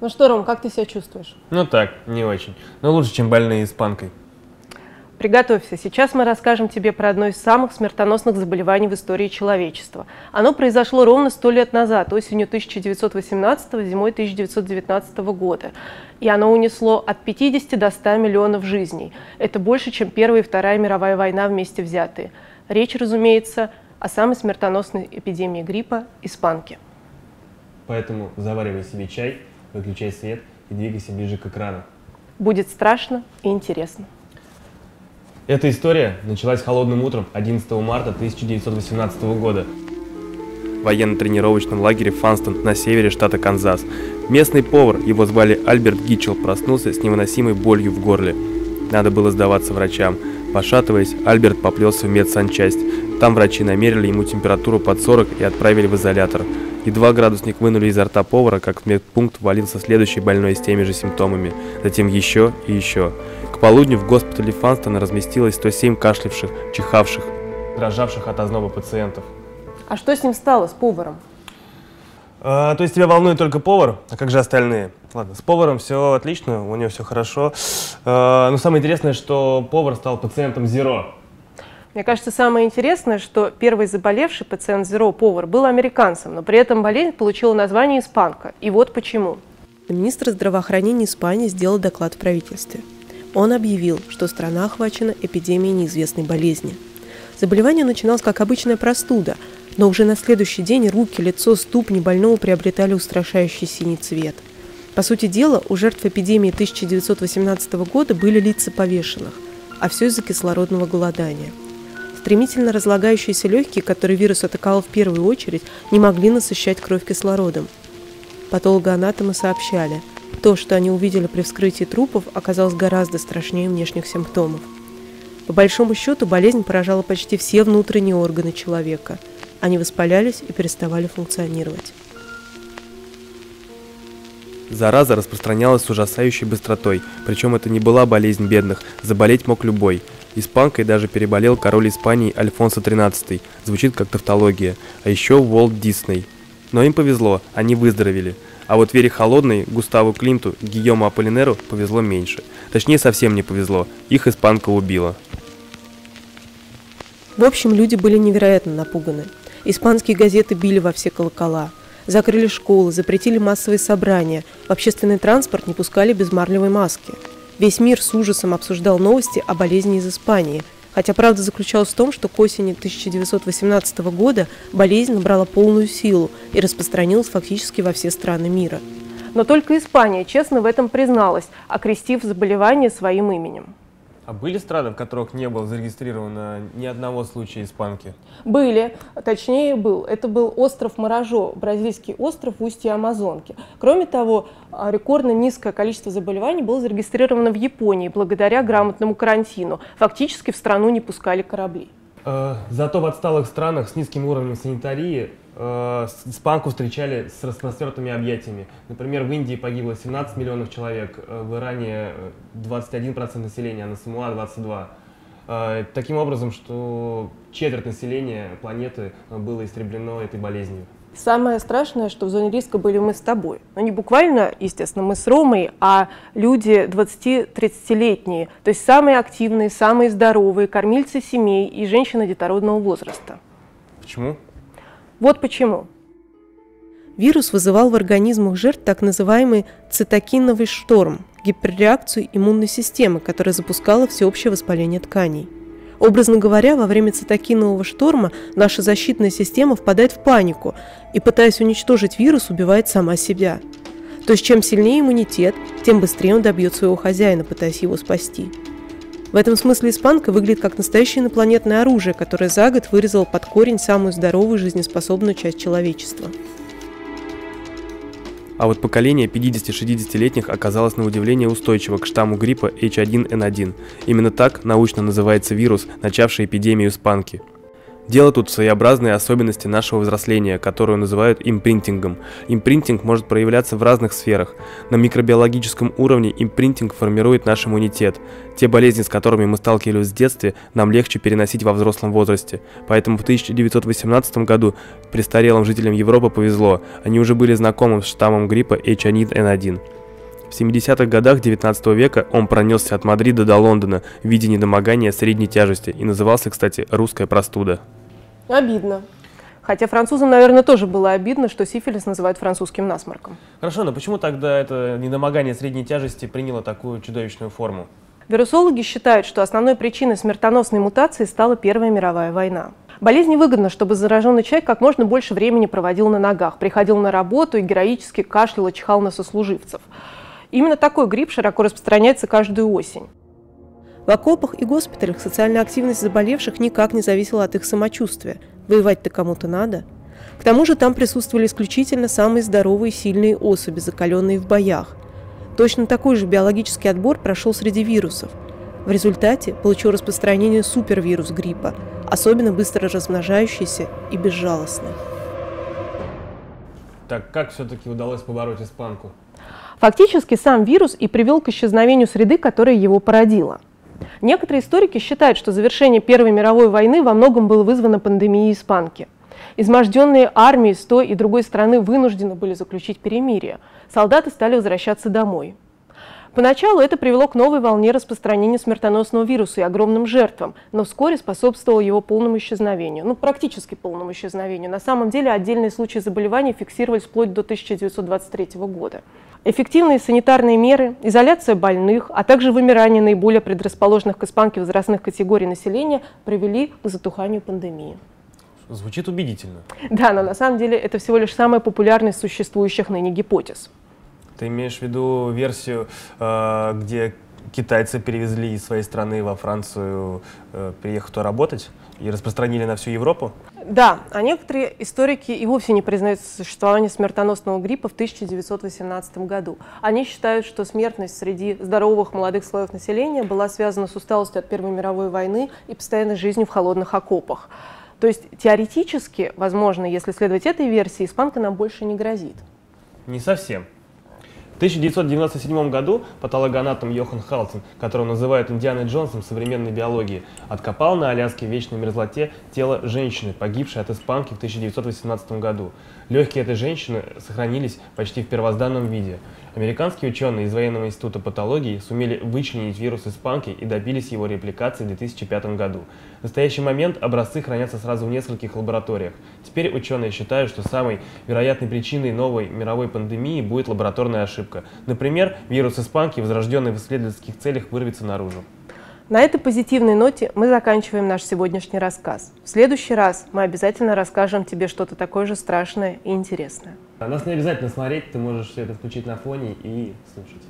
Ну что, Ром, как ты себя чувствуешь? Ну так, не очень. Но лучше, чем больные испанкой. Приготовься, сейчас мы расскажем тебе про одно из самых смертоносных заболеваний в истории человечества. Оно произошло ровно сто лет назад, осенью 1918 зимой 1919 года. И оно унесло от 50 до 100 миллионов жизней. Это больше, чем Первая и Вторая мировая война вместе взятые. Речь, разумеется, о самой смертоносной эпидемии гриппа – испанке. Поэтому заваривай себе чай, выключай свет и двигайся ближе к экрану. Будет страшно и интересно. Эта история началась холодным утром 11 марта 1918 года в военно-тренировочном лагере Фанстон на севере штата Канзас. Местный повар, его звали Альберт Гитчелл, проснулся с невыносимой болью в горле. Надо было сдаваться врачам. Пошатываясь, Альберт поплелся в медсанчасть. Там врачи намерили ему температуру под 40 и отправили в изолятор. Едва градусник вынули изо рта повара, как в медпункт валился следующий больной с теми же симптомами. Затем еще и еще. К полудню в госпитале Фанстона разместилось 107 кашлявших, чихавших, дрожавших от озноба пациентов. А что с ним стало, с поваром? А, то есть тебя волнует только повар? А как же остальные? Ладно, с поваром все отлично, у него все хорошо. А, но самое интересное, что повар стал пациентом Зеро. Мне кажется, самое интересное, что первый заболевший пациент Зеро, повар, был американцем, но при этом болезнь получила название испанка. И вот почему. Министр здравоохранения Испании сделал доклад в правительстве. Он объявил, что страна охвачена эпидемией неизвестной болезни. Заболевание начиналось как обычная простуда, но уже на следующий день руки, лицо, ступни больного приобретали устрашающий синий цвет. По сути дела, у жертв эпидемии 1918 года были лица повешенных, а все из-за кислородного голодания. Стремительно разлагающиеся легкие, которые вирус атаковал в первую очередь, не могли насыщать кровь кислородом. Патологоанатомы сообщали – то, что они увидели при вскрытии трупов, оказалось гораздо страшнее внешних симптомов. По большому счету, болезнь поражала почти все внутренние органы человека. Они воспалялись и переставали функционировать. Зараза распространялась с ужасающей быстротой, причем это не была болезнь бедных, заболеть мог любой. Испанкой даже переболел король Испании Альфонсо XIII, звучит как тавтология, а еще Уолт Дисней. Но им повезло, они выздоровели. А вот Вере Холодной, Густаву Климту, Гийому Аполлинеру повезло меньше. Точнее, совсем не повезло. Их испанка убила. В общем, люди были невероятно напуганы. Испанские газеты били во все колокола. Закрыли школы, запретили массовые собрания, в общественный транспорт не пускали без марлевой маски. Весь мир с ужасом обсуждал новости о болезни из Испании – Хотя правда заключалась в том, что к осени 1918 года болезнь набрала полную силу и распространилась фактически во все страны мира. Но только Испания честно в этом призналась, окрестив заболевание своим именем. А были страны, в которых не было зарегистрировано ни одного случая испанки? Были, точнее был. Это был остров Морожо, бразильский остров в устье Амазонки. Кроме того, а, рекордно низкое количество заболеваний было зарегистрировано в Японии благодаря грамотному карантину. Фактически в страну не пускали корабли. Э, зато в отсталых странах с низким уровнем санитарии э, испанку встречали с распростертыми объятиями. Например, в Индии погибло 17 миллионов человек, э, в Иране 21% населения, а на Самуа 22%. Таким образом, что четверть населения планеты было истреблено этой болезнью. Самое страшное, что в зоне риска были мы с тобой. Но не буквально, естественно, мы с Ромой, а люди 20-30-летние, то есть самые активные, самые здоровые, кормильцы семей и женщины детородного возраста. Почему? Вот почему. Вирус вызывал в организмах жертв так называемый цитокиновый шторм, гиперреакцию иммунной системы, которая запускала всеобщее воспаление тканей. Образно говоря, во время цитокинового шторма наша защитная система впадает в панику и, пытаясь уничтожить вирус, убивает сама себя. То есть чем сильнее иммунитет, тем быстрее он добьет своего хозяина, пытаясь его спасти. В этом смысле испанка выглядит как настоящее инопланетное оружие, которое за год вырезало под корень самую здоровую жизнеспособную часть человечества. А вот поколение 50-60-летних оказалось на удивление устойчиво к штамму гриппа H1N1. Именно так научно называется вирус, начавший эпидемию спанки. Дело тут в своеобразной особенности нашего взросления, которую называют импринтингом. Импринтинг может проявляться в разных сферах. На микробиологическом уровне импринтинг формирует наш иммунитет. Те болезни, с которыми мы сталкивались в детстве, нам легче переносить во взрослом возрасте. Поэтому в 1918 году престарелым жителям Европы повезло. Они уже были знакомы с штаммом гриппа H1N1. В 70-х годах 19 века он пронесся от Мадрида до Лондона в виде недомогания средней тяжести и назывался, кстати, «русская простуда». Обидно. Хотя французам, наверное, тоже было обидно, что сифилис называют французским насморком. Хорошо, но почему тогда это недомогание средней тяжести приняло такую чудовищную форму? Вирусологи считают, что основной причиной смертоносной мутации стала Первая мировая война. Болезнь выгодна, чтобы зараженный человек как можно больше времени проводил на ногах, приходил на работу и героически кашлял и чихал на сослуживцев. Именно такой грипп широко распространяется каждую осень. В окопах и госпиталях социальная активность заболевших никак не зависела от их самочувствия. Воевать-то кому-то надо. К тому же там присутствовали исключительно самые здоровые и сильные особи, закаленные в боях. Точно такой же биологический отбор прошел среди вирусов. В результате получил распространение супервирус гриппа, особенно быстро размножающийся и безжалостный. Так как все-таки удалось побороть испанку? Фактически сам вирус и привел к исчезновению среды, которая его породила. Некоторые историки считают, что завершение Первой мировой войны во многом было вызвано пандемией испанки. Изможденные армии с той и другой стороны вынуждены были заключить перемирие. Солдаты стали возвращаться домой. Поначалу это привело к новой волне распространения смертоносного вируса и огромным жертвам, но вскоре способствовало его полному исчезновению, ну практически полному исчезновению. На самом деле отдельные случаи заболеваний фиксировались вплоть до 1923 года. Эффективные санитарные меры, изоляция больных, а также вымирание наиболее предрасположенных к испанке возрастных категорий населения привели к затуханию пандемии. Звучит убедительно. Да, но на самом деле это всего лишь самая популярная из существующих ныне гипотез. Ты имеешь в виду версию, э, где китайцы перевезли из своей страны во Францию, э, приехав туда работать и распространили на всю Европу? Да, а некоторые историки и вовсе не признают существование смертоносного гриппа в 1918 году. Они считают, что смертность среди здоровых молодых слоев населения была связана с усталостью от Первой мировой войны и постоянной жизнью в холодных окопах. То есть теоретически, возможно, если следовать этой версии, испанка нам больше не грозит. Не совсем. В 1997 году патологоанатом Йохан Халтин, которого называют Индианой Джонсом современной биологии, откопал на Аляске в вечной мерзлоте тело женщины, погибшей от испанки в 1918 году. Легкие этой женщины сохранились почти в первозданном виде. Американские ученые из Военного института патологии сумели вычленить вирус испанки и добились его репликации в 2005 году. В настоящий момент образцы хранятся сразу в нескольких лабораториях. Теперь ученые считают, что самой вероятной причиной новой мировой пандемии будет лабораторная ошибка. Например, вирус испанки, возрожденный в исследовательских целях, вырвется наружу. На этой позитивной ноте мы заканчиваем наш сегодняшний рассказ. В следующий раз мы обязательно расскажем тебе что-то такое же страшное и интересное. А нас не обязательно смотреть, ты можешь все это включить на фоне и слушать.